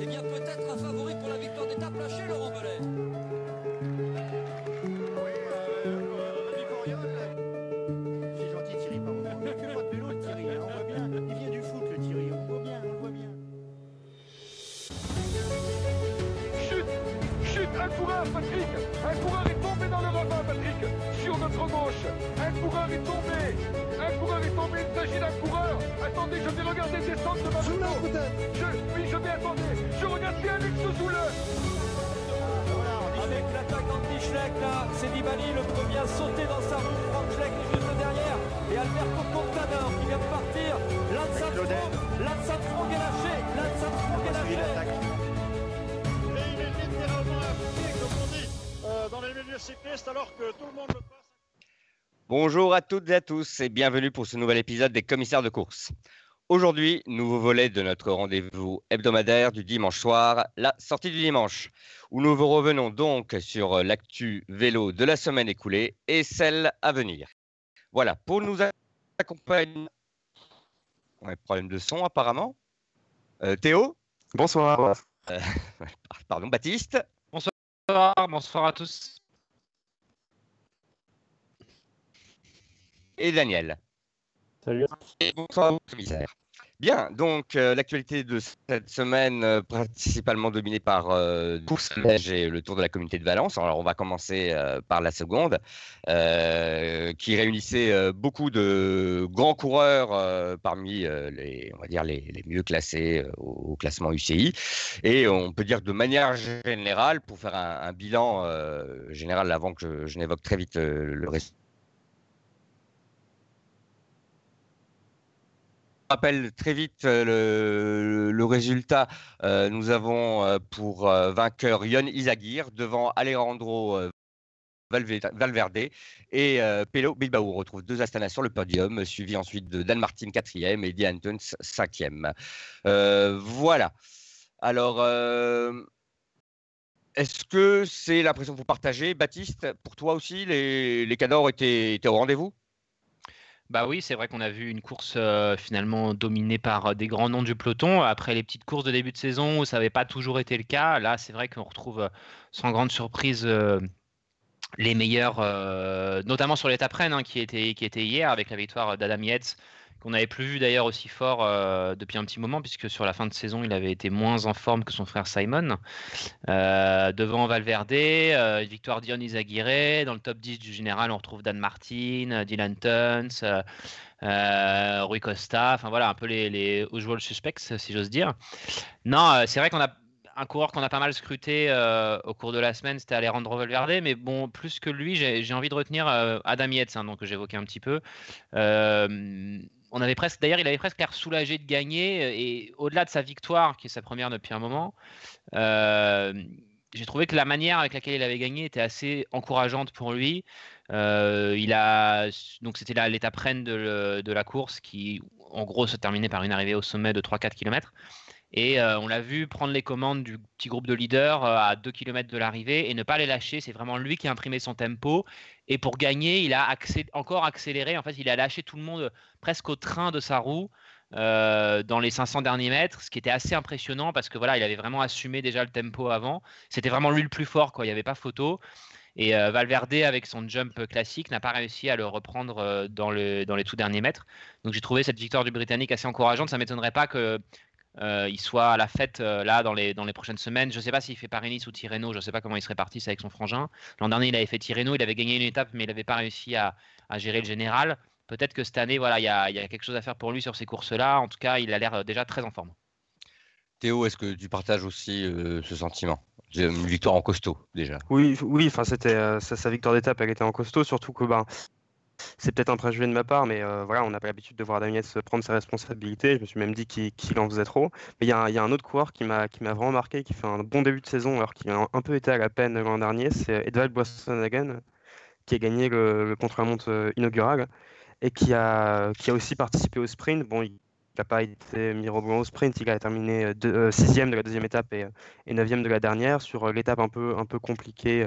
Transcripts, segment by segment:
Eh bien, peut-être un favori pour la victoire d'étape lâché, Laurent Bellet. Schleck, là, c'est Nibali, le premier à sauter dans sa roue. Franck Schleck est juste derrière. Et Alberto Contador qui vient de partir. Lance. Armstrong, est lâché. Lance Armstrong est lâché. Et il est littéralement appliqué, comme on dit, euh, dans les milieux cyclistes, alors que tout le monde le passe. Bonjour à toutes et à tous et bienvenue pour ce nouvel épisode des commissaires de course. Aujourd'hui, nouveau volet de notre rendez-vous hebdomadaire du dimanche soir, la sortie du dimanche, où nous vous revenons donc sur l'actu vélo de la semaine écoulée et celle à venir. Voilà, pour nous accompagner. Ouais, problème de son apparemment. Euh, Théo, Bonsoir. pardon, Baptiste? Bonsoir, bonsoir à tous. et Daniel? Salut. Bonsoir, commissaire. Bien, donc euh, l'actualité de cette semaine, euh, principalement dominée par euh, course et le Tour de la Communauté de Valence. Alors, on va commencer euh, par la seconde, qui réunissait beaucoup de grands coureurs parmi les, on va dire les, mieux classés au, classement UCI. Et on peut dire de manière générale, pour faire un, bilan général, avant que je, n'évoque très vite le reste. Rappelle très vite euh, le, résultat. Euh, nous avons euh, pour vainqueur Yon Izagir devant Alejandro Valve- Valverde et Pelo Bilbao. On retrouve deux Astana sur le podium, suivi ensuite de Dan Martin quatrième et Diane Tuns cinquième. Voilà. Alors, est-ce que c'est l'impression que vous partagez, Baptiste? Pour toi aussi, les, les étaient, étaient au rendez-vous? Bah oui, c'est vrai qu'on a vu une course euh, finalement dominée par euh, des grands noms du peloton. Après les petites courses de début de saison où ça n'avait pas toujours été le cas, là c'est vrai qu'on retrouve euh, sans grande surprise les meilleurs, notamment sur l'étape Rennes hein, qui, était, qui était hier avec la victoire d'Adam Yates, qu'on n'avait plus vu d'ailleurs aussi fort euh, depuis un petit moment, puisque sur la fin de saison il avait été moins en forme que son frère Simon. Euh, devant Valverde, euh, victoire d'Ion Izaguirre. Dans le top 10 du général, on retrouve Dan Martin, Dylan Tuns, Rui Costa, enfin voilà, un peu les, les usual suspects, si j'ose dire. Non, c'est vrai qu'on a un coureur qu'on a pas mal scruté au cours de la semaine, c'était Alejandro Valverde, mais bon, plus que lui, j'ai envie de retenir Adam Yates, hein, donc que j'évoquais un petit peu. On avait presque, d'ailleurs, il avait presque l'air soulagé de gagner, et au-delà de sa victoire, qui est sa première depuis un moment, euh, j'ai trouvé que la manière avec laquelle il avait gagné était assez encourageante pour lui. Euh, il a donc c'était l'étape reine de, de la course qui, en gros, se terminait par une arrivée au sommet de 3-4 km. Et euh, on l'a vu prendre les commandes du petit groupe de leaders euh, à 2 km de l'arrivée et ne pas les lâcher. C'est vraiment lui qui a imprimé son tempo. Et pour gagner, il a encore accéléré. En fait, il a lâché tout le monde presque au train de sa roue euh, dans les 500 derniers mètres, ce qui était assez impressionnant parce que voilà, il avait vraiment assumé déjà le tempo avant. C'était vraiment lui le plus fort. Il n'y avait pas photo. Et Valverde, avec son jump classique, n'a pas réussi à le reprendre dans, dans les tout derniers mètres. Donc j'ai trouvé cette victoire du Britannique assez encourageante. Ça ne m'étonnerait pas que euh, il soit à la fête euh, là dans les, dans les prochaines semaines. Je ne sais pas s'il fait Paris-Nice ou Tirreno. Je ne sais pas comment il serait parti c'est avec son frangin. L'an dernier, il avait fait Tirreno. Il avait gagné une étape, mais il n'avait pas réussi à, à gérer le général. Peut-être que cette année, voilà, il y a, il y a quelque chose à faire pour lui sur ces courses-là. En tout cas, il a l'air euh, déjà très en forme. Théo, est-ce que tu partages aussi euh, ce sentiment? Une victoire en costaud, déjà. Oui, oui, enfin c'était euh, sa, sa victoire d'étape, elle était en costaud, surtout que ben c'est peut-être un préjugé de ma part, mais euh, voilà, on n'a pas l'habitude de voir Damiens prendre ses responsabilités. Je me suis même dit qu'il en faisait trop. Mais il y, a un- autre coureur qui m'a vraiment marqué, qui fait un bon début de saison, alors qu'il a un, peu été à la peine l'an dernier, c'est Edvald Boasson-Hagen, qui a gagné le, contre-la-montre inaugural et qui a, aussi participé au sprint. Bon, il n'a pas été mis au sprint, il a terminé deux- euh, sixième de la deuxième étape et, et neuvième de la dernière sur euh, l'étape un peu, un peu compliquée.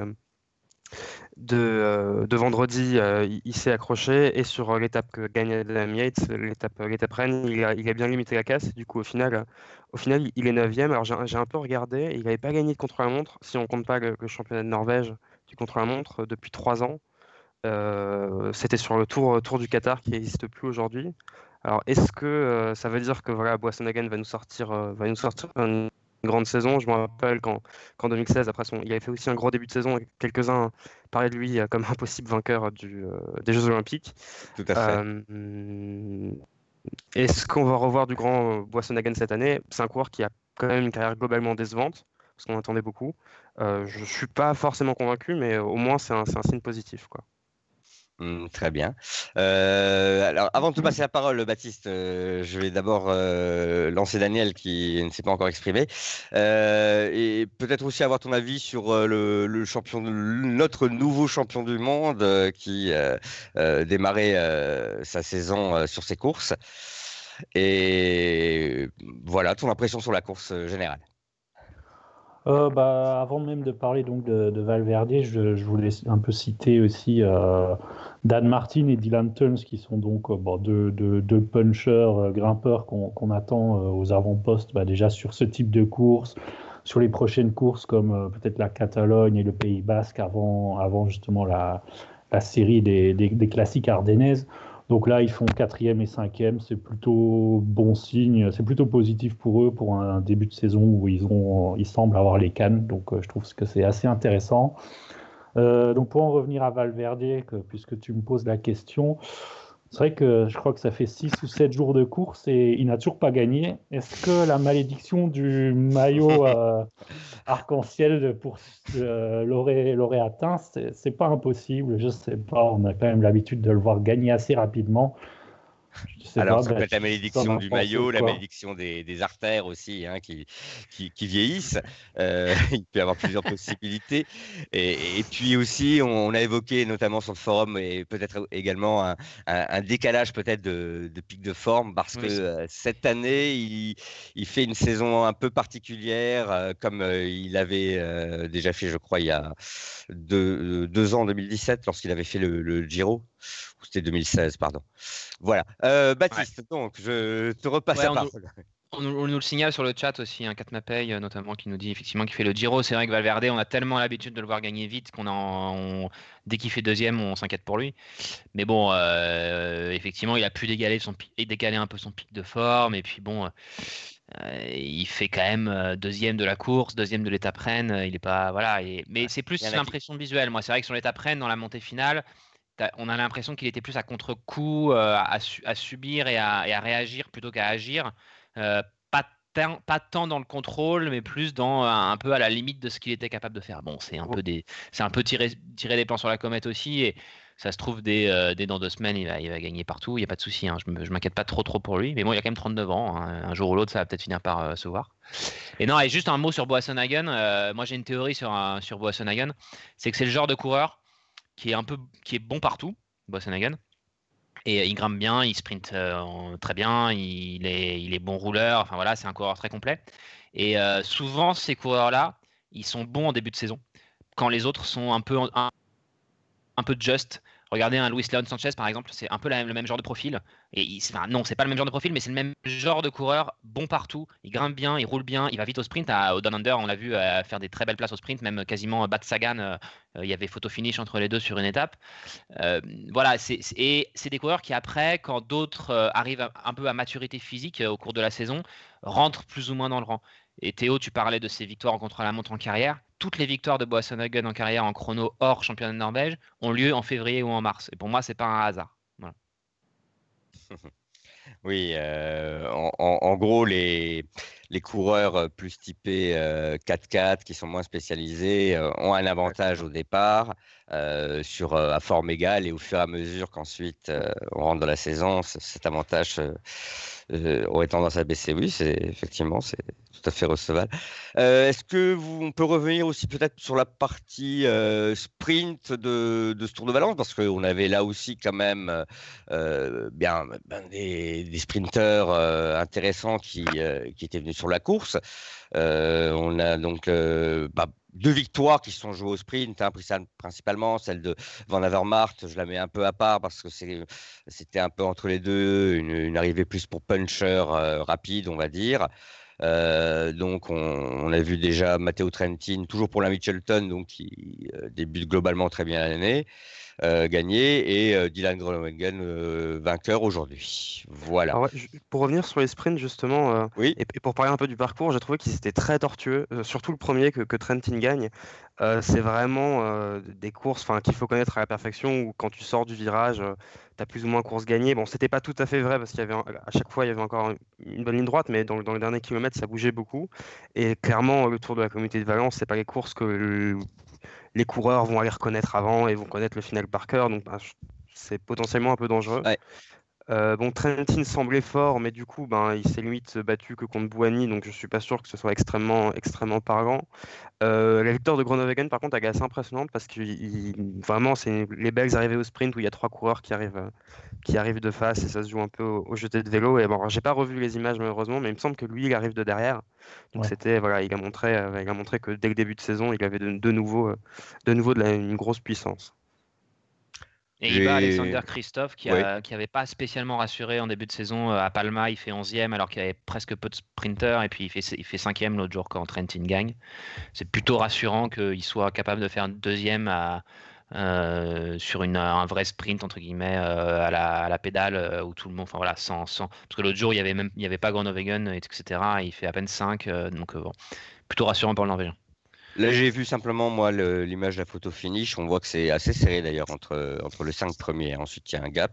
Euh, de, vendredi, il, il s'est accroché et sur l'étape que gagne Adam Yates, l'étape l'étape Rennes, il a, bien limité la casse. Du coup, au final, au final il est 9e. Alors j'ai un peu regardé, il n'avait pas gagné de contre-la-montre, si on compte pas le, championnat de Norvège du contre-la-montre depuis trois ans. Euh, C'était sur le tour, tour du Qatar qui n'existe plus aujourd'hui. Alors, est-ce que euh, ça veut dire que voilà, Boissonhagen va nous sortir, euh, va nous sortir une grande saison Je me rappelle qu'en qu'en 2016, après son, il avait fait aussi un gros début de saison. et Quelques-uns parlaient de lui euh, comme un possible vainqueur du, euh, des Jeux Olympiques. Tout à fait. Euh, Est-ce qu'on va revoir du grand Boissonhagen cette année? C'est un coureur qui a quand même une carrière globalement décevante, parce qu'on attendait beaucoup. Euh, je ne suis pas forcément convaincu, mais au moins c'est un, c'est un signe positif. Quoi. Hmm, très bien. Euh, alors, avant de te passer la parole, Baptiste, euh, je vais d'abord euh, lancer Daniel qui ne s'est pas encore exprimé. Et peut-être aussi avoir ton avis sur le, le champion, notre nouveau champion du monde qui démarrait sa saison sur ses courses. Et voilà, ton impression sur la course générale. Euh, bah, avant même de parler donc de, de Valverde, je, je voulais un peu citer aussi euh, Dan Martin et Dylan Tuns, qui sont donc euh, deux, deux- deux punchers, euh, grimpeurs qu'on qu'on attend euh, aux avant-postes bah, déjà sur ce type de course, sur les prochaines courses comme euh, peut-être la Catalogne et le Pays Basque avant, avant justement la, la série des, des- des classiques ardennaises. Donc là, ils font quatrième et cinquième, c'est plutôt bon signe, c'est plutôt positif pour eux pour un début de saison où ils ont, ils semblent avoir les cannes. Donc euh, je trouve que c'est assez intéressant. Euh, donc pour en revenir à Valverde, que- puisque tu me poses la question, c'est vrai que je crois que ça fait 6 ou 7 jours de course et il n'a toujours pas gagné. Est-ce que la malédiction du maillot euh, arc-en-ciel pour euh, l'aurait atteint? C'est c'est pas impossible, je sais pas. On a quand même l'habitude de le voir gagner assez rapidement. Alors, pas, ça bah, peut être la malédiction du maillot, la malédiction des, des artères aussi, hein, qui, qui, qui vieillissent. Euh, il peut y avoir plusieurs possibilités. Et, et puis aussi, on, on a évoqué notamment sur le forum et peut-être également un, un- un décalage peut-être de, de pic de forme parce Oui, que euh, cette année, il, il fait une saison un peu particulière, euh, comme euh, il avait euh, déjà fait, je crois, il y a deux, deux ans, en 2017, lorsqu'il avait fait le, le Giro. Ou c'était 2016, pardon. Voilà. Euh, Baptiste, donc, je te repasse Ouais, la on nous- parole. On nous, on nous le signale sur le chat aussi, un hein, Katnapay euh, notamment qui nous dit effectivement qu'il fait le Giro. C'est vrai que Valverde, on a tellement l'habitude de le voir gagner vite qu'on a, on- dès qu'il fait deuxième, on s'inquiète pour lui. Mais bon, euh, effectivement, il a pu décaler, son, décaler un peu son pic de forme. Et puis bon, euh, il fait quand même deuxième de la course, deuxième de l'étape Rennes. Il est pas voilà. et- mais c'est plus l'impression visuelle. Moi, c'est vrai que sur l'étape Rennes, dans la montée finale. On a l'impression qu'il était plus à contre-coup, euh, à, su- à subir et à, réagir plutôt qu'à agir. Euh, pas, tant, dans le contrôle, mais plus dans euh, un peu à la limite de ce qu'il était capable de faire. Bon, c'est un peu un peu tirer, des plans sur la comète aussi, et ça se trouve dès, dès dans deux semaines, il va, il va gagner partout. Il n'y a pas de souci. Hein, je m'inquiète pas trop trop pour lui, mais bon, il a quand même 39 ans. hein, un jour ou l'autre, ça va peut-être finir par se voir. Et non, et juste un mot sur Boissonhagen. euh, moi, j'ai une théorie sur un- sur c'est que c'est le genre de coureur qui est un peu, qui est bon partout, Boissonhagen. Et il grimpe bien, il sprint euh, très bien, il est, il est bon rouleur. Enfin voilà, c'est un coureur très complet. Et euh, souvent, ces coureurs-là, ils sont bons en début de saison, quand les autres sont un peu, un, un peu just. Regardez un Luis Leon Sanchez par exemple, c'est un peu le même genre de profil. Et il, enfin, non, c'est pas le même genre de profil, mais c'est le même genre de coureur, bon partout. Il grimpe bien, il roule bien, il va vite au sprint. À, au Under, on l'a vu euh, faire des très belles places au sprint, même quasiment battre Sagan. euh, euh, il y avait photo finish entre les deux sur une étape. Euh, voilà, et c'est des coureurs qui après, quand d'autres euh, arrivent un peu à maturité physique euh, au cours de la saison, rentrent plus ou moins dans le rang. Et Théo, tu parlais de ses victoires contre-la-montre en carrière. Toutes les victoires de Boasson-Hagen en carrière en chrono hors championnat de Norvège ont lieu en février ou en mars. Et pour moi, c'est pas un hasard. Voilà. Oui, euh, en, gros, les, les coureurs euh, plus typés euh, 4x4 qui sont moins spécialisés euh, ont un avantage au départ euh, sur, euh, à forme égale et au fur et à mesure qu'ensuite euh, on rentre dans la saison, cet avantage aurait tendance à baisser. Oui, c'est effectivement, c'est tout à fait recevable. Est-ce que on peut revenir aussi peut-être sur la partie sprint de, de ce Tour de Valence? Parce qu'on avait là aussi quand même bien ben, des, des sprinteurs intéressants qui, qui étaient venus sur la course. Euh, on a donc euh, bah, deux victoires qui sont jouées au sprint, hein, principalement celle de Van Avermaet, je la mets un peu à part parce que c'était un peu entre les deux, une, arrivée plus pour puncher rapide, on va dire. donc, on, a vu déjà Matteo Trentin, toujours pour la Mitchelton, donc qui débute globalement très bien l'année. Euh, gagné et euh, Dylan Groenewegen euh, vainqueur aujourd'hui. Voilà. pour revenir sur les sprints justement, oui. et, pour parler un peu du parcours, j'ai trouvé qu'ils étaient très tortueux, surtout le premier que, que Trentin gagne. c'est vraiment des courses qu'il faut connaître à la perfection où quand tu sors du virage, tu as plus ou moins course gagnée. Bon, c'était pas tout à fait vrai parce qu'il y avait à chaque fois il y avait encore une bonne ligne droite, mais dans, dans les derniers kilomètres ça bougeait beaucoup. Et clairement, le Tour de la Communauté de Valence, c'est pas les courses que les coureurs vont aller reconnaître avant et vont connaître le final par cœur. Donc, ben, c'est potentiellement un peu dangereux. Euh, bon, Trentin semblait fort, mais du coup, ben, il s'est limite battu que contre Bouhanni, donc je suis pas sûr que ce soit extrêmement, extrêmement parlant. Euh, la victoire de Groenewegen, par contre, est assez impressionnante parce que vraiment, c'est les belles arrivées au sprint où il y a trois coureurs qui arrivent, qui arrivent de face et ça se joue un peu au, jeté de vélo. Et bon, j'ai pas revu les images malheureusement, mais il me semble que lui, il arrive de derrière. Donc c'était, voilà, il a montré, euh, il a montré que dès le début de saison, il avait de, nouveau, de nouveau de une grosse puissance. Et il bat Alexander Christophe qui n'avait pas spécialement rassuré en début de saison euh, à Palma. Il fait 11e alors qu'il y avait presque peu de sprinters. Et puis il fait, il fait 5e l'autre jour quand Trentin gagne. C'est plutôt rassurant qu'il soit capable de faire deuxième à, euh, sur une, un vrai sprint entre guillemets euh, à, la, pédale où tout le monde, enfin voilà, sans, sans parce que l'autre jour il y avait même il y avait pas Groenewegen etc. il fait à peine 5 donc bon, plutôt rassurant pour le Norvégien. Là, j'ai vu simplement, moi, l'image la photo finish. On voit que c'est assez serré d'ailleurs entre, entre les cinq premiers. Ensuite, il y a un gap.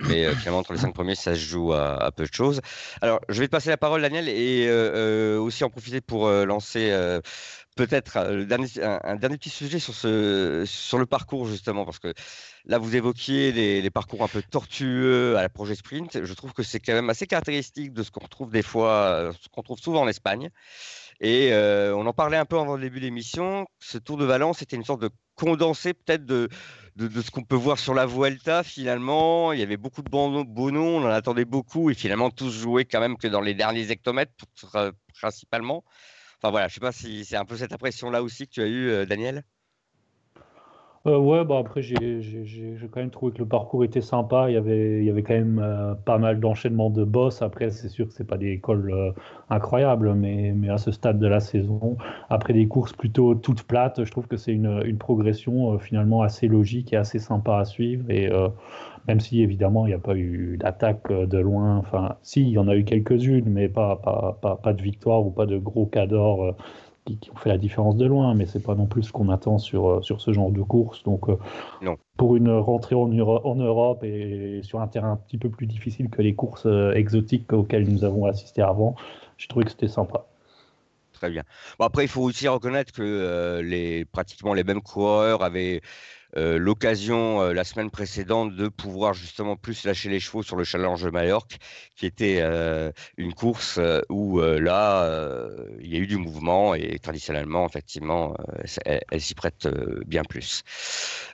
Mais euh, finalement, entre les cinq premiers, ça se joue à, peu de choses. Alors, je vais te passer la parole, Daniel, et euh, euh, aussi en profiter pour lancer peut-être un, dernier petit sujet sur, ce, sur le parcours, justement, parce que là, vous évoquiez les, les parcours un peu tortueux à la projet sprint. Je trouve que c'est quand même assez caractéristique de ce qu'on retrouve des fois, ce qu'on trouve souvent en Espagne. Et euh, on en parlait un peu avant le début de l'émission. Ce Tour de Valence était une sorte de condensé peut-être de, de, ce qu'on peut voir sur la Vuelta finalement. Il y avait beaucoup de bons, on en attendait beaucoup et finalement tous jouaient quand même que dans les derniers hectomètres principalement. Enfin voilà, je ne sais pas si c'est un peu cette impression-là aussi que tu as eu, euh, Daniel. Euh, ouais, bah après, j'ai quand même trouvé que le parcours était sympa. Il y avait, il y avait quand même euh, pas mal d'enchaînements de boss. Après, c'est sûr que c'est pas des écoles euh, incroyables, mais, mais à ce stade de la saison, après des courses plutôt toutes plates, je trouve que c'est une, une, progression finalement assez logique et assez sympa à suivre. Et même si évidemment il n'y a pas eu d'attaque de loin, enfin, si, il y en a eu quelques-unes, mais pas, pas, pas, pas, de victoire ou pas de gros cadors qui, ont fait la différence de loin, mais c'est pas non plus ce qu'on attend sur, euh, sur ce genre de course. Donc, euh, non. pour une rentrée en, en, Europe et sur un terrain un petit peu plus difficile que les courses euh, exotiques auxquelles nous avons assisté avant, j'ai trouvé que c'était sympa. Très bien. Bon, après, il faut aussi reconnaître que les, pratiquement les mêmes coureurs avaient euh, l'occasion euh, la semaine précédente de pouvoir justement plus lâcher les chevaux sur le Challenge de Majorque, qui était euh, une course où là, il y a eu du mouvement et traditionnellement, effectivement, elle, s'y prête bien plus.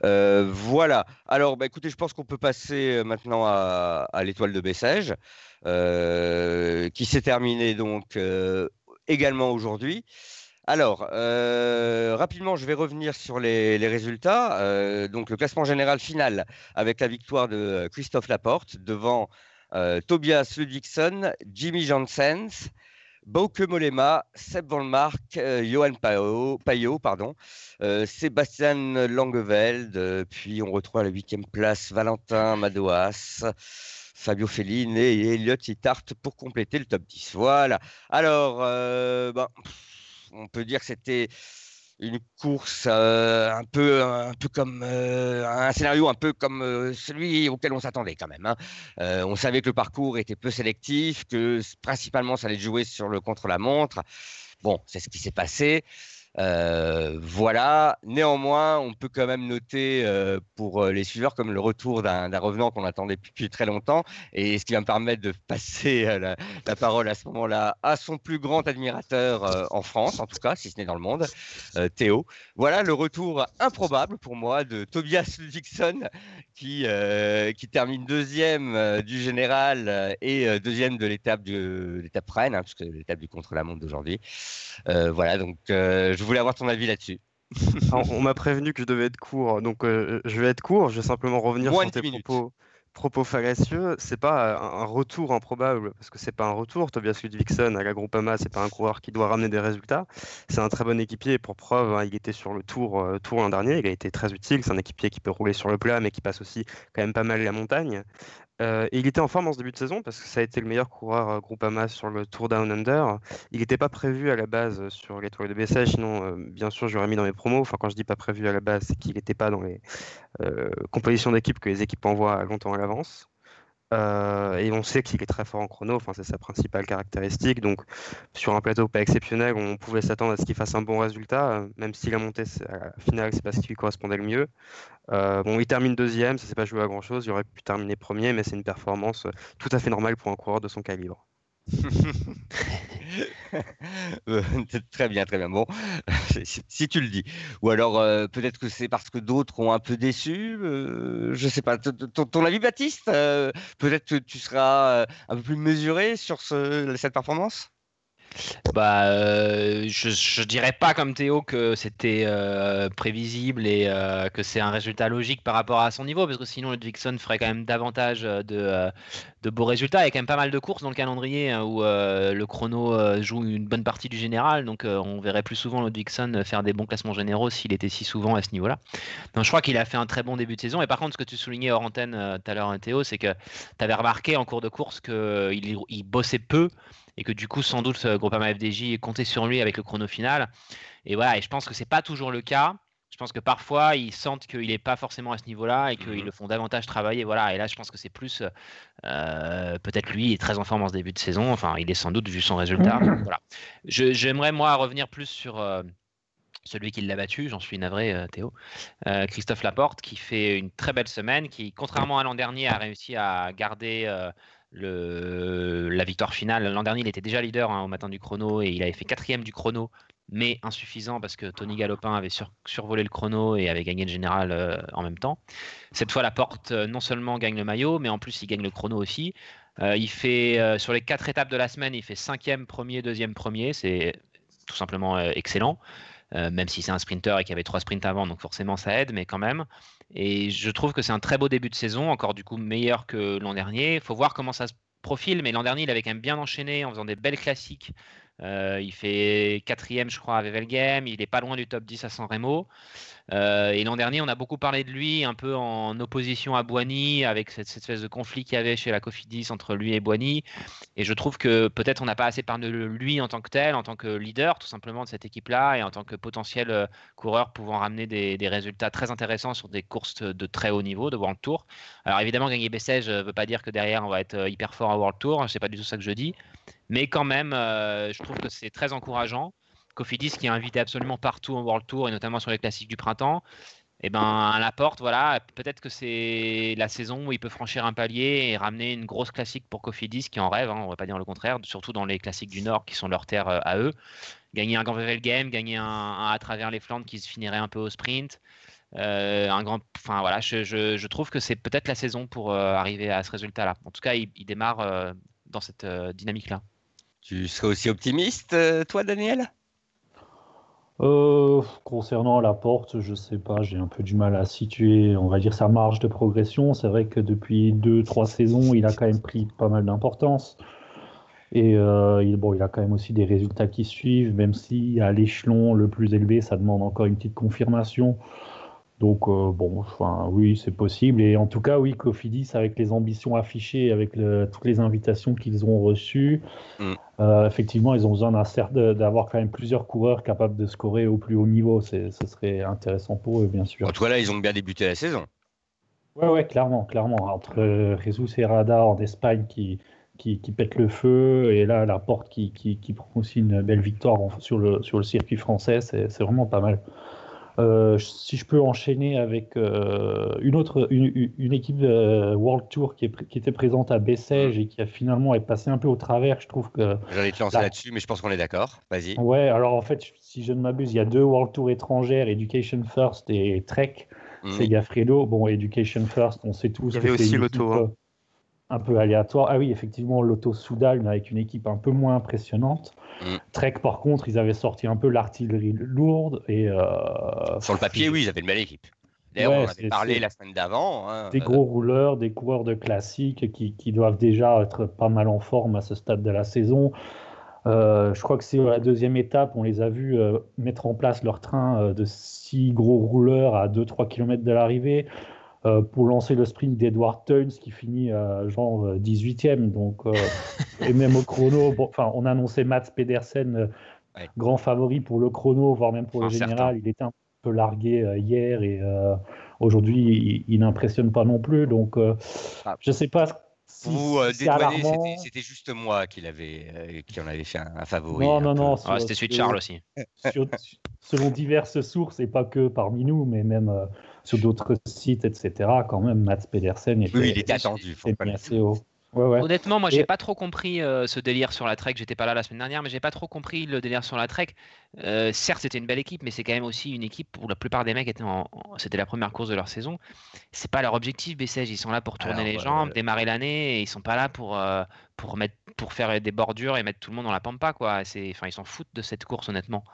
voilà. Alors, bah, écoutez, je pense qu'on peut passer maintenant à, à l'étoile de Bessèges, qui s'est terminée donc également aujourd'hui. Alors, euh, rapidement, je vais revenir sur les, résultats. Euh, donc, le classement général final avec la victoire de Christophe Laporte devant euh, Tobias Ludvigson, Jimmy Janssens, Bauke Molema, Seb Van Mark, Johan Payot, pardon, Sébastien Langeveld, puis on retrouve à la huitième place Valentin Madoas. Fabio Fellini et Elliot Ittart pour compléter le top 10. Voilà. Alors, ben, on peut dire que c'était une course euh, un peu un peu comme euh, un scénario un peu comme euh, celui auquel on s'attendait quand même. Hein. on savait que le parcours était peu sélectif, que principalement ça allait jouer sur le contre-la-montre. Bon, c'est ce qui s'est passé. Euh, voilà. Néanmoins, on peut quand même noter euh, pour euh, les suiveurs comme le retour d'un revenant qu'on attendait depuis très longtemps et ce qui va me permettre de passer la, parole à ce moment-là à son plus grand admirateur en France, en tout cas, si ce n'est dans le monde, Théo. Voilà le retour improbable pour moi de Tobias Ludvigson qui, termine deuxième du général et deuxième de l'étape de l'étape Rennes, hein, parce que l'étape du contre-la-montre d'aujourd'hui. Voilà, donc euh, je voulais avoir ton avis là-dessus. Alors, on m'a prévenu que je devais être court, donc euh, je vais être court. Je vais simplement revenir Moins sur tes minutes. propos, propos fallacieux. C'est pas un un retour improbable, parce que c'est pas un retour. Tobias Ludvigson à la Groupama, c'est pas un coureur qui doit ramener des résultats. C'est un très bon équipier. Pour preuve, hein, il était sur le tour, euh, tour l'an dernier. Il a été très utile. C'est un équipier qui peut rouler sur le plat, mais qui passe aussi quand même pas mal la montagne. Euh, il était en forme en ce début de saison parce que ça a été le meilleur coureur euh, Groupama sur le Tour Down Under. Il n'était pas prévu à la base euh, sur l'étoile de Bessèges, sinon euh, bien sûr j'aurais mis dans mes promos. Enfin quand je dis pas prévu à la base, c'est qu'il n'était pas dans les compositions d'équipe que les équipes envoient longtemps à l'avance. Euh, et on sait qu'il est très fort en chrono, enfin, c'est sa principale caractéristique. Donc, sur un plateau pas exceptionnel, on pouvait s'attendre à ce qu'il fasse un bon résultat, euh, même si la montée à la finale, c'est pas ce qui lui correspondait le mieux. Euh, bon, il termine deuxième, ça s'est pas joué à grand chose. Il aurait pu terminer premier, mais c'est une performance tout à fait normale pour un coureur de son calibre. Euh, très bien, très bien. Bon, si, tu le dis. Ou alors euh, peut-être que c'est parce que d'autres ont un peu déçu. euh, je sais pas. Ton, avis, Baptiste Peut-être que tu seras un peu plus mesuré sur ce, cette performance? Bah, euh, je, je dirais pas comme Théo que c'était euh, prévisible et euh, que c'est un résultat logique par rapport à son niveau, parce que sinon Ludvigson ferait quand même davantage de, de beaux résultats. Il y a quand même pas mal de courses dans le calendrier hein, où le chrono joue une bonne partie du général, donc on verrait plus souvent Ludvigson faire des bons classements généraux s'il était si souvent à ce niveau-là. Donc je crois qu'il a fait un très bon début de saison. Et par contre, ce que tu soulignais hors antenne tout à l'heure, Théo, c'est que tu avais remarqué en cours de course qu'il il bossait peu et que du coup, sans doute, euh, Groupama FDJ comptait sur lui avec le chrono final. Et voilà, et je pense que c'est pas toujours le cas. Je pense que parfois, ils sentent qu'il n'est pas forcément à ce niveau-là et qu'ils Mhm. le font davantage travailler. Voilà, et là, je pense que c'est plus. euh, Peut-être lui est très en forme en ce début de saison. Enfin, il est sans doute vu son résultat. voilà. Je- J'aimerais, moi, revenir plus sur. euh, celui qui l'a battu, j'en suis navré, euh, Théo, Christophe Laporte, qui fait une très belle semaine, qui, contrairement à l'an dernier, a réussi à garder la victoire finale. L'an dernier, il était déjà leader hein, au matin du chrono et il avait fait quatrième du chrono, mais insuffisant parce que Tony Galopin avait sur- survolé le chrono et avait gagné le général euh, en même temps. Cette fois, Laporte euh, non seulement gagne le maillot, mais en plus, il gagne le chrono aussi. Euh, il fait sur les quatre étapes de la semaine, il fait cinquième, premier, deuxième, premier. C'est tout simplement excellent. Même si c'est un sprinter et qu'il y avait trois sprints avant, donc forcément ça aide, mais quand même. Et je trouve que c'est un très beau début de saison, encore du coup meilleur que l'an dernier. Il faut voir comment ça se profile, mais l'an dernier il avait quand même bien enchaîné en faisant des belles classiques. Euh, il fait quatrième, je crois, à Wevelgem. Il est pas loin du top 10 à San Remo. Euh, et l'an dernier, on a beaucoup parlé de lui, un peu en opposition à Boigny, avec cette, espèce de conflit qu'il y avait chez la Cofidis entre lui et Boigny. Et je trouve que peut-être on n'a pas assez parlé de lui en tant que tel, en tant que leader tout simplement de cette équipe-là, et en tant que potentiel euh, coureur pouvant ramener des, résultats très intéressants sur des courses de très haut niveau de World Tour. Alors évidemment, gagner Bessèges ne veut pas dire que derrière on va être euh, hyper fort à World Tour, c'est pas du tout ça que je dis. Mais quand même, euh, je trouve que c'est très encourageant. Cofidis qui est invité absolument partout en World Tour et notamment sur les classiques du printemps, et ben à la porte, voilà, peut-être que c'est la saison où il peut franchir un palier et ramener une grosse classique pour Cofidis qui en rêve, hein, on va pas dire le contraire, surtout dans les classiques du Nord qui sont leur terre euh, à eux. Gagner un grand Vevel Game, gagner un, à travers les Flandres qui se finirait un peu au sprint. euh, un grand, enfin voilà, je, trouve que c'est peut-être la saison pour euh, arriver à ce résultat-là. En tout cas, il, démarre dans cette dynamique-là. Tu serais aussi optimiste, toi, Daniel? Euh, concernant la porte, je sais pas, j'ai un peu du mal à situer, on va dire, sa marge de progression. C'est vrai que depuis deux, trois saisons, il a quand même pris pas mal d'importance. Et euh, il, a quand même aussi des résultats qui suivent, même si à l'échelon le plus élevé, ça demande encore une petite confirmation. Donc, euh, bon, enfin, oui, c'est possible. Et en tout cas, oui, Cofidis, avec les ambitions affichées, avec le- toutes les invitations qu'ils ont reçues, Mm. euh, effectivement, ils ont besoin d'avoir quand même plusieurs coureurs capables de scorer au plus haut niveau. Ce serait intéressant pour eux, bien sûr. En tout cas, là, ils ont bien débuté la saison. Ouais, ouais, clairement, clairement. Entre euh, Jesus et Rada en Espagne qui, qui, qui pète le feu, et là, la porte qui, qui, qui prend aussi une belle victoire sur, le, sur le circuit français, c'est vraiment pas mal. Euh, si je peux enchaîner avec euh, une autre une, équipe euh, World Tour qui, est pr- qui était présente à Bessèges et qui a finalement est passée un peu au travers, je trouve que J'allais te lancer Là. là-dessus, mais je pense qu'on est d'accord. Vas-y. Ouais, alors en fait, si je ne m'abuse, il y a deux World Tour étrangères, Education First et Trek. Mhm. C'est Gaffredo. Bon, Education First, on sait tous Il y avait c'est aussi hein. euh, un peu aléatoire. Ah oui, effectivement, l'auto Soudal avec une équipe un peu moins impressionnante. Mhm. Trek, par contre, ils avaient sorti un peu l'artillerie lourde et euh, Sur le papier, oui, ils avaient une belle équipe. D'ailleurs, Ouais, on avait parlé la semaine d'avant. hein, des euh, gros rouleurs, des coureurs de classique qui, qui doivent déjà être pas mal en forme à ce stade de la saison. Euh, je crois que c'est la deuxième étape, on les a vus euh, mettre en place leur train de six gros rouleurs à 2-3 km de l'arrivée euh, pour lancer le sprint d'Edward Teuns qui finit euh, genre euh, 18e. Donc, euh, et même au chrono, bon, enfin, on a annoncé Mats Pedersen Ouais. grand favori pour le chrono, voire même pour le général. certain. Il était un peu largué hier et aujourd'hui, il, il n'impressionne pas non plus. Donc, Ah. je sais pas si, Vous euh, c'était- juste moi qui, euh, qui en avait fait un, un favori. Non, un non, peu. non. Ah, C'était celui de Charles aussi. sur- selon diverses sources, et pas que parmi nous, mais même euh, sur d'autres sites, etc. Quand même, Mats Pedersen était, Oui, il était attendu. faut pas assez haut. Ouais, ouais. Honnêtement, moi, Et- j'ai pas trop compris euh, ce délire sur la Trek. J'étais pas là la semaine dernière, mais j'ai pas trop compris le délire sur la Trek. Euh, certes, c'était une belle équipe, mais c'est quand même aussi une équipe où la plupart des mecs étaient en. C'était la première course de leur saison. C'est pas leur objectif, Bessèges. Ils sont là pour tourner Alors, les euh, jambes, démarrer l'année, et ils sont pas là pour euh, pour mettre pour faire des bordures et mettre tout le monde dans la pampa, quoi. C'est, enfin, ils s'en foutent de cette course, honnêtement.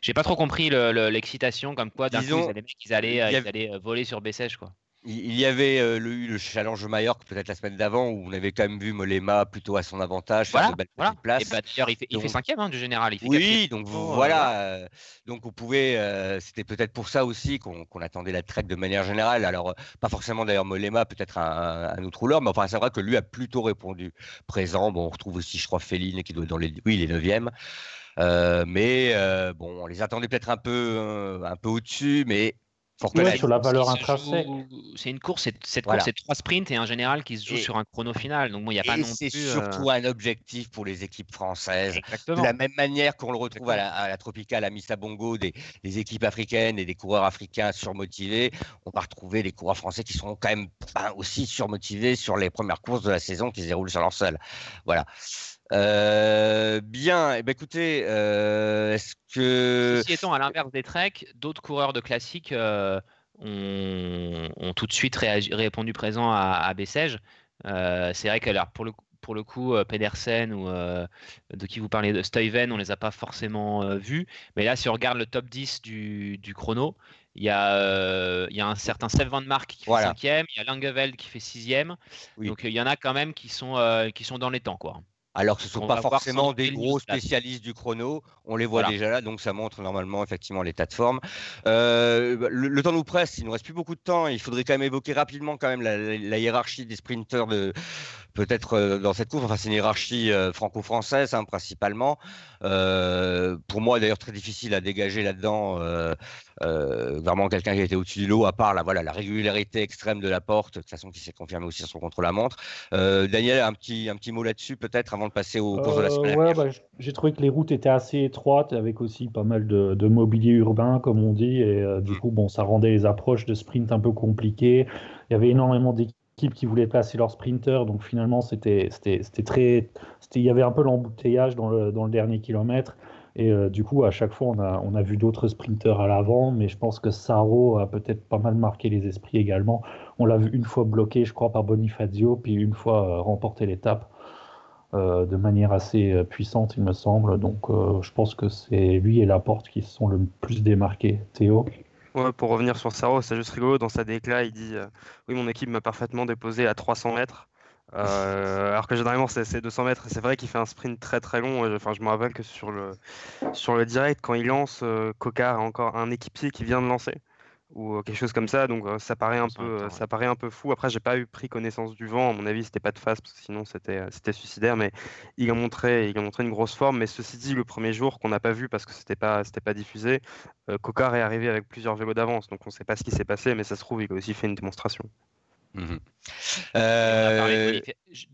J'ai pas trop compris le- le- l'excitation, comme quoi d'un coup, ils allaient, ils allaient, il y ils avait- allaient, voler sur Bessèges, quoi. Il y avait euh, le, eu le challenge Mallorca peut-être la semaine d'avant où on avait quand même vu Molema plutôt à son avantage faire Voilà, de belles voilà. places. Et bah, d'ailleurs, il fait, il fait Donc- cinquième hein, du général. Il fait Oui, quatrième. donc Oh, voilà. euh, donc on pouvait, euh, c'était peut-être pour ça aussi qu'on attendait la Trek de manière générale. Alors euh, pas forcément d'ailleurs Molema, peut-être un, un autre rouleur, mais enfin c'est vrai que lui a plutôt répondu présent. Bon, on retrouve aussi, je crois, Féline qui doit être dans les, oui, il est neuvième. Euh, mais euh, bon, on les attendait peut-être un peu, un peu au-dessus, mais Ouais, sur la valeur intrinsèque. C'est une course, c'est- cette Voilà. course, c'est trois sprints et un général qui se joue Et- sur un chrono final. Donc bon, il n'y a pas non c'est plus. euh, surtout un objectif pour les équipes françaises. De Exactement. la même manière qu'on le retrouve à la, à la Tropicale, à Missa Bongo, des, des équipes africaines et des coureurs africains surmotivés, on va retrouver des coureurs français qui seront quand même ben, aussi surmotivés sur les premières courses de la saison qui se déroulent sur leur sol. Voilà. Euh, bien, eh ben, écoutez, euh, est-ce que. Ceci étant, à l'inverse des treks, d'autres coureurs de classique euh, ont, ont tout de suite réagi- répondu présent à, à Bessèges. C'est vrai que alors, pour le coup- pour le coup, Pedersen ou de qui vous parlez de Stuyven, on les a pas forcément vus. Mais là, si on regarde le top 10 du, du chrono, il y, a, euh, il y a un certain Seb Van Mark qui fait Voilà. cinquième, il y a Langeveld qui fait sixième. Oui. Donc il y en a quand même qui sont, euh, qui sont dans les temps. Quoi. Alors que ce ne sont On pas forcément des gros spécialistes du chrono, on les voit Voilà. déjà là, donc ça montre normalement effectivement l'état de forme. Euh, le, le temps nous presse, il nous reste plus beaucoup de temps, il faudrait quand même évoquer rapidement quand même la, la- la hiérarchie des sprinteurs de peut-être euh, dans cette course. Enfin, c'est une hiérarchie euh, franco-française hein, principalement. Euh, pour moi d'ailleurs très difficile à dégager là-dedans. euh, euh, vraiment quelqu'un qui a été au-dessus du lot, à part la, voilà, la régularité extrême de la porte, de toute façon qui s'est confirmée aussi sur son contre-la-montre. Euh, Daniel, un petit, un petit mot là-dessus peut-être avant de passer aux courses de la Euh, semaine ouais, bah, j'ai trouvé que les routes étaient assez étroites, avec aussi pas mal de, de mobilier urbain, comme on dit, et euh, du Mm. coup, bon, ça rendait les approches de sprint un peu compliquées. Il y avait énormément d'équipes qui voulaient placer leurs sprinters, donc finalement, c'était c'était- c'était très. Il y avait un peu l'embouteillage dans le, dans le dernier kilomètre, et euh, du coup, à chaque fois, on a, on a vu d'autres sprinters à l'avant, mais je pense que Saro a peut-être pas mal marqué les esprits également. On l'a vu une fois bloqué, je crois, par Bonifazio, puis une fois euh, remporter l'étape euh, de manière assez euh, puissante, il me semble. Donc, je pense que c'est lui et Laporte qui se sont le plus démarqués. Théo? Ouais, pour revenir sur Saro, c'est juste rigolo. Dans sa déclat, il dit Oui, mon équipe m'a parfaitement déposé à 300 mètres. Euh, alors que généralement, c'est c'est 200 mètres. C'est vrai qu'il fait un sprint très très long. Enfin, je me rappelle que sur le, sur le direct, quand il lance, euh, Cocard a encore un équipier qui vient de lancer. Ou euh, quelque chose comme ça. Donc, euh, ça, paraît un peu, ça paraît un peu fou. Après, j'ai pas eu pris connaissance du vent. À mon avis, c'était pas de face, parce que sinon, c'était c'était suicidaire. Mais il a, montré, il a montré une grosse forme. Mais ceci dit, le premier jour qu'on n'a pas vu parce que c'était pas, c'était pas diffusé, euh, Cocard est arrivé avec plusieurs vélos d'avance, donc on ne sait pas ce qui s'est passé, mais ça se trouve, il a aussi fait une démonstration. De Euh,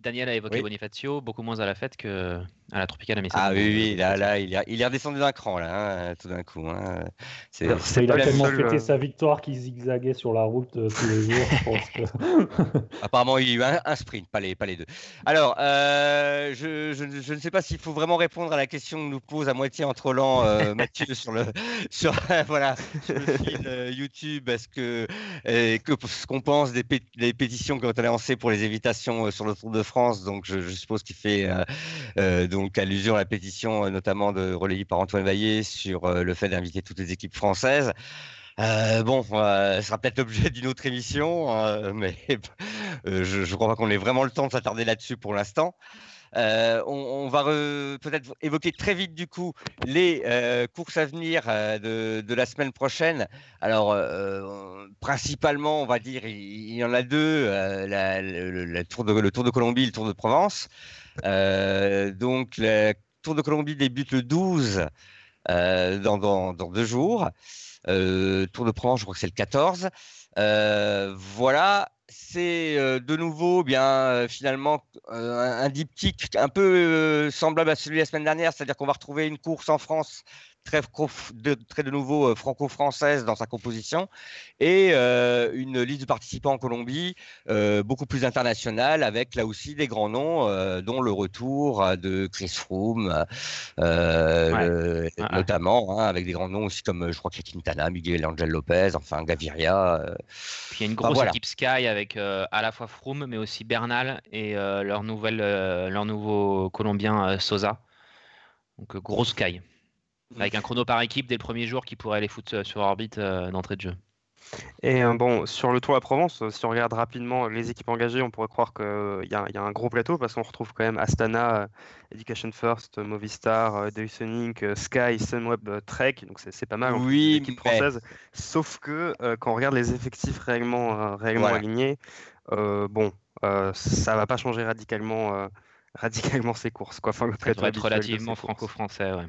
Daniel a évoqué oui. Bonifacio, beaucoup moins à la fête que à la Tropicale à Messine. Ah oui, là, là, il est, il est redescendu d'un cran, là, hein, tout d'un coup. hein. C'est il a le tellement seul, fêté euh, sa victoire qu'il zigzaguait sur la route euh, tous les jours. Je pense que... Apparemment, il y a eu un, un sprint, pas les, pas les deux. Alors, euh, je, je, je ne sais pas s'il faut vraiment répondre à la question que nous pose à moitié en trollant euh, Mathieu sur le, sur, voilà, sur le fil YouTube. Est-ce que, euh, que ce qu'on pense des, pét- des pétitions qui ont été lancées pour les évitations euh, sur le Tour de France Donc, je, suppose qu'il fait euh, euh, donc allusion à la pétition, euh, notamment de relayée par Antoine Vaillé sur le fait d'inviter toutes les équipes françaises. Bon, ce sera peut-être l'objet d'une autre émission, euh, mais je ne crois pas qu'on ait vraiment le temps de s'attarder là-dessus pour l'instant. Euh, on, va re- peut-être évoquer très vite du coup les euh, courses à venir euh, de, la semaine prochaine. Alors principalement, on va dire, il, y en a deux le, tour de, le Tour de Colombie, le Tour de Provence. Donc le Tour de Colombie débute le 12 euh, dans, dans, deux jours. Tour de Provence, je crois que c'est le 14. Euh, voilà, c'est euh, de nouveau bien euh, finalement euh, un, un diptyque un peu euh, semblable à celui de la semaine dernière, c'est-à-dire qu'on va retrouver une course en France très, de, très de nouveau euh, franco-française dans sa composition et euh, une liste de participants en Colombie euh, beaucoup plus internationale avec là aussi des grands noms euh, dont le retour de Chris Froome Ouais. notamment hein, avec des grands noms aussi comme je crois Quintana, Miguel Angel Lopez, enfin Gaviria. Puis il y a une Enfin, grosse voilà. équipe Sky avec à la fois Froome, mais aussi Bernal et leur, nouvelle, leur nouveau Colombien Sosa. Donc euh, gros Sky. Avec un chrono par équipe dès le premier jour qui pourrait les foutre sur orbite euh, d'entrée de jeu. Et euh, bon, sur le Tour de la Provence, euh, si on regarde rapidement les équipes engagées, on pourrait croire qu'il y, a- il y a un gros plateau parce qu'on retrouve quand même Astana, euh, Education First, euh, Movistar, euh, Deuce Inc, euh, Sky, Sunweb, euh, Trek, donc c'est pas mal Oui, mais- françaises. Sauf que euh, quand on regarde les effectifs réellement, euh, réellement Voilà. alignés, euh, bon, euh, ça va pas changer radicalement, euh, radicalement ces courses. Quoi. Enfin, le Ça plateau devrait être relativement franco-français. Ouais.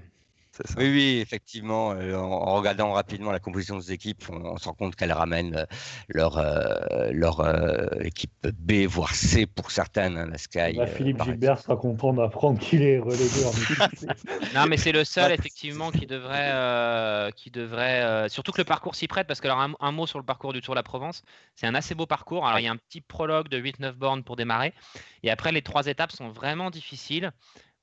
Ça. Oui, oui, effectivement. euh, en, en regardant rapidement la composition des équipes, on, on se rend compte qu'elles ramènent euh, leur, euh, leur euh, équipe B, voire C pour certaines, hein, la Sky. Bah, Philippe Gilbert sera content d'apprendre qu'il est relégué en. Non, mais c'est le seul effectivement qui devrait, euh, qui devrait, euh, surtout que le parcours s'y prête, parce que alors un, un mot sur le parcours du Tour de la Provence, c'est un assez beau parcours. Alors il y a un petit prologue de 8-9 bornes pour démarrer, et après les trois étapes sont vraiment difficiles.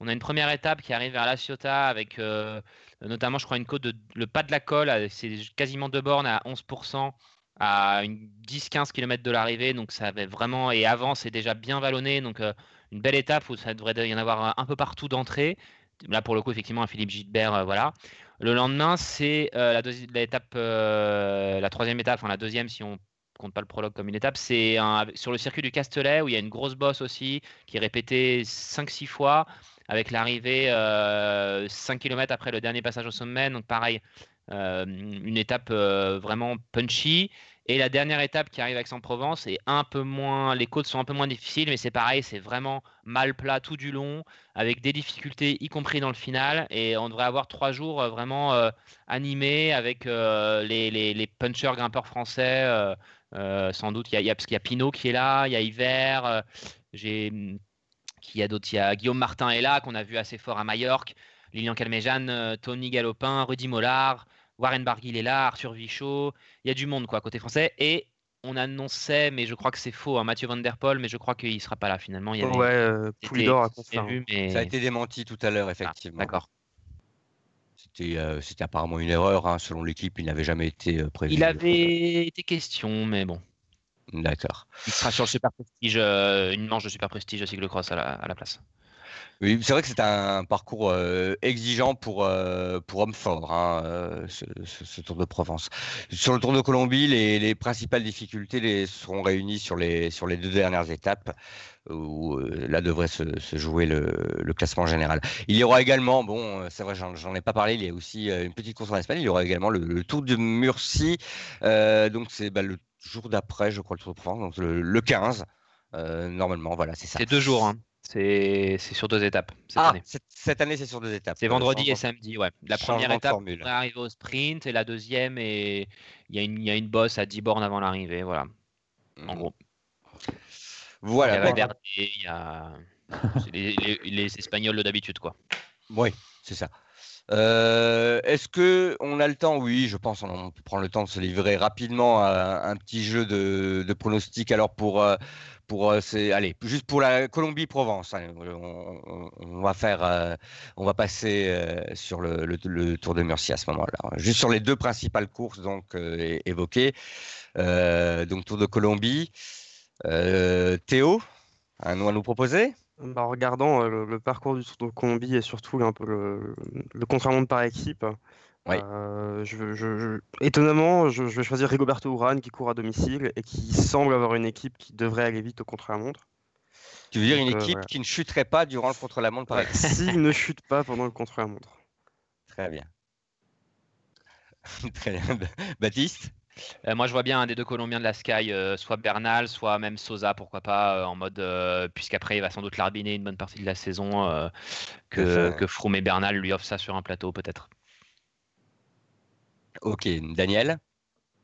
On a une première étape qui arrive vers La Ciotat avec euh, notamment, je crois, une côte de le pas de la colle, euh, c'est quasiment deux bornes à 11%. à une 10-15 km de l'arrivée, donc ça avait vraiment et avant c'est déjà bien vallonné, donc euh, une belle étape où ça devrait y en avoir un peu partout d'entrée. Là, pour le coup, effectivement, un Philippe Gilbert, voilà. Le lendemain, c'est la, euh, la troisième étape, enfin la deuxième si on compte pas le prologue comme une étape, c'est sur le circuit du Castellet où il y a une grosse bosse aussi qui est répétée 5-6 fois avec l'arrivée euh, 5 km après le dernier passage au sommet. Donc pareil, euh, une étape euh, vraiment punchy. Et la dernière étape qui arrive à Aix-en-Provence est un peu moins, les côtes sont un peu moins difficiles, mais c'est pareil, c'est vraiment mal plat tout du long, avec des difficultés, y compris dans le final. Et on devrait avoir trois jours euh, vraiment euh, animés avec euh, les, les, les punchers grimpeurs français. euh, euh, sans doute, parce qu'il y a Pinot qui est là, il y a Hiver, euh, j'ai qui y a d'autres, il y a Guillaume Martin est là, qu'on a vu assez fort à Majorque, Lilian Calmejane, euh, Tony Galopin, Rudy Mollard, Warren Barguil est là, Arthur Vichot, il y a du monde quoi côté français et on annonçait, mais je crois que c'est faux, hein, Mathieu Van Der Poel, mais je crois qu'il sera pas là finalement. Il y avait Ouais, euh, Poulidor a confirmé. prévu, mais Ça a été démenti tout à l'heure, Ah, effectivement. d'accord. C'était euh, c'était apparemment une erreur. hein, Selon l'équipe, il n'avait jamais été euh, prévu. Il avait été question, mais bon. D'accord. Il sera sur le Super Prestige, euh, une manche de Super Prestige cyclocross à la, à la place. Oui, c'est vrai que c'est un parcours euh, exigeant pour, euh, pour hommes forts, hein, ce, ce- ce Tour de Provence. Sur le Tour de Colombie, les, les principales difficultés les, seront réunies sur les, sur les deux dernières étapes, où euh, là devrait se, se jouer le, le classement général. Il y aura également, bon, c'est vrai, j'en ai pas parlé, il y a aussi une petite course en Espagne, il y aura également le, le Tour de Murcie, donc c'est bah, le jour d'après, je crois, le Tour de Provence, donc le, le 15, euh, normalement, voilà, c'est ça. C'est deux jours, hein. c'est sur deux étapes cette Ah, année. cette, année, c'est sur deux étapes. C'est vendredi et samedi, ouais. La première étape va arriver au sprint et la deuxième, et il y, a une- il y a une bosse à 10 bornes avant l'arrivée, voilà, en Mhm. gros. Voilà. il y a Valverde, il y a les, les- les Espagnols de d'habitude, quoi. Oui, c'est ça. Euh, Est-ce que on a le temps? Oui, je pense on, peut prendre le temps de se livrer rapidement à un petit jeu de, de pronostic. Alors pour euh, pour euh, allez juste pour la Colombie-Provence, hein, on, va faire euh, on va passer sur le, Tour de Murcie à ce moment-là. Juste sur les deux principales courses donc évoquées. Donc Tour de Colombie. Théo, un nom à nous proposer? Bah, en regardant euh, le, le parcours du Tour de Colombie et surtout un peu le, le contre-la-montre par équipe, Oui. euh, je, je- je- étonnamment, je, vais choisir Rigoberto Urán qui court à domicile et qui semble avoir une équipe qui devrait aller vite au contre-la-montre. Tu veux dire une euh, équipe qui ne chuterait pas durant le contre-la-montre par exemple S'il ne chute pas pendant le contre-la-montre. Très bien. Très bien. Baptiste? Euh, moi, je vois bien un des deux Colombiens de la Sky, euh, soit Bernal, soit même Sosa, pourquoi pas, euh, en mode, euh, puisqu'après, il va sans doute l'arbiner une bonne partie de la saison, euh, que, que Froome et Bernal lui offrent ça sur un plateau, peut-être. Ok, Daniel?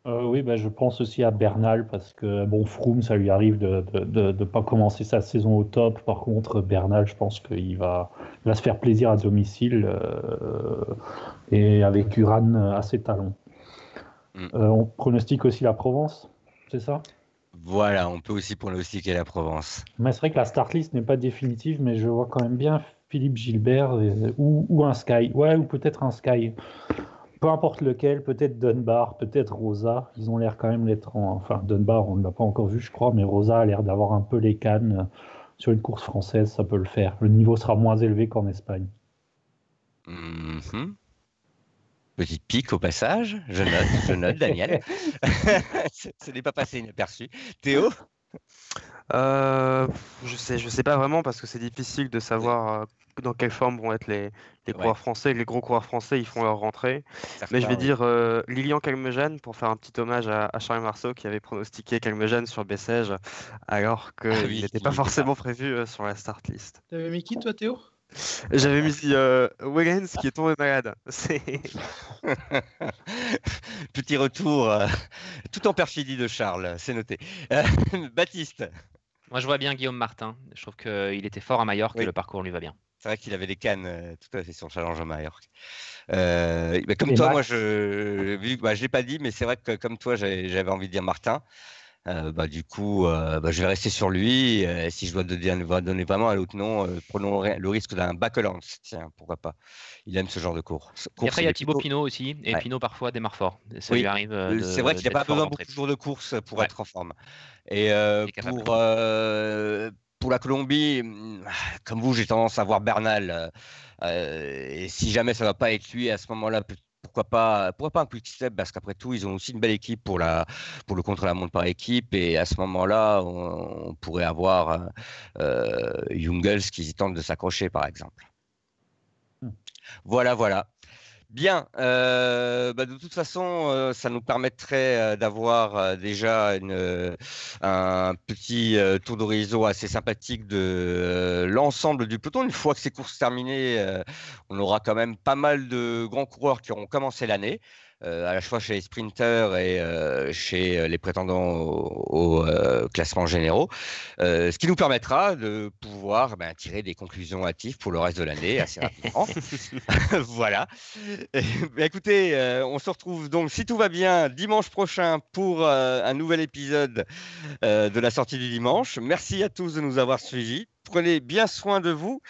Euh, oui, bah, je pense aussi à Bernal parce que bon, Froome, ça lui arrive de ne pas commencer sa saison au top. Par contre, Bernal, je pense qu'il va, il va se faire plaisir à domicile euh, et avec Uran à ses talons. Mm. Euh, on pronostique aussi la Provence, c'est ça? Voilà, on peut aussi pronostiquer la Provence. Mais c'est vrai que la start list n'est pas définitive, mais je vois quand même bien Philippe Gilbert euh, ou, ou un Sky. Ouais, ou peut-être un Sky. Peu importe lequel, peut-être Dunbar, peut-être Rosa. Ils ont l'air quand même d'être en... Enfin, Dunbar, on ne l'a pas encore vu, je crois, mais Rosa a l'air d'avoir un peu les cannes. euh, Sur une course française, ça peut le faire. Le niveau sera moins élevé qu'en Espagne. Mhm. Petite pique au passage, je note, je note, Daniel. Ce n'est pas passé inaperçu. Théo? Euh, je sais, je sais pas vraiment parce que c'est difficile de savoir euh, dans quelle forme vont être les, les Ouais. coureurs français. Les gros coureurs français, ils font leur rentrée. Mais je vais dire euh, Lilian Calmejane pour faire un petit hommage à, à Charles Marceau qui avait pronostiqué Calmejane sur Bessèges alors qu'il Ah oui, n'était pas forcément pas. prévu euh, sur la start list. T'avais mis qui, toi, Théo? J'avais mis euh, Wellens qui est tombé malade. C'est Petit retour, euh, tout en perfidie de Charles, c'est noté. Euh, Baptiste, Moi, je vois bien Guillaume Martin. Je trouve qu'il était fort à Majorque Oui. et le parcours lui va bien. c'est vrai qu'il avait des cannes euh, tout à fait sur le challenge à Majorque. Euh, bah, comme Et toi, Max moi, je, vu bah, je l'ai pas dit, mais c'est vrai que comme toi, j'avais j'avais envie de dire Martin. Euh, bah, du coup, euh, bah, je vais rester sur lui. Euh, si je dois donner, vraiment un autre nom, prenons le risque d'un Bakelands. Tiens, pourquoi pas Il aime ce genre de. Et course, après, il y a Thibaut Pinot aussi. Et Ouais. Pinot, parfois, démarre fort. Ça Oui, lui arrive. C'est vrai qu'il n'a pas besoin beaucoup de jours de course pour Ouais. être en forme. Et pour, pour la Colombie, hum, comme vous, j'ai tendance à voir Bernal. euh, et si jamais ça ne va pas être lui, à ce moment-là, pourquoi pas, pourquoi pas un quick step Parce qu'après tout, ils ont aussi une belle équipe pour, la, pour le contre-la-montre par équipe. Et à ce moment-là, on, on pourrait avoir euh, euh, Jungels qui tente de s'accrocher, par exemple. Hmm. Voilà, voilà. Bien, euh, bah, de toute façon, euh, ça nous permettrait euh, d'avoir déjà un petit tour d'horizon assez sympathique de l'ensemble du peloton. Une fois que ces courses terminées, on aura quand même pas mal de grands coureurs qui auront commencé l'année, à la fois chez les sprinters et euh, chez euh, les prétendants au, au, euh, classement généraux, euh, ce qui nous permettra de pouvoir ben, tirer des conclusions hâtives pour le reste de l'année assez rapidement. voilà. Eh bien, écoutez, euh, on se retrouve donc, si tout va bien, dimanche prochain pour euh, un nouvel épisode euh, de la sortie du dimanche. Merci à tous de nous avoir suivis. Prenez bien soin de vous.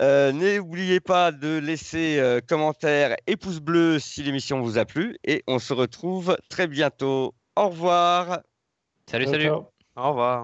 Euh, N'oubliez pas de laisser euh, commentaires et pouces bleus si l'émission vous a plu. Et on se retrouve très bientôt. Au revoir. Salut, salut. ciao. Au revoir.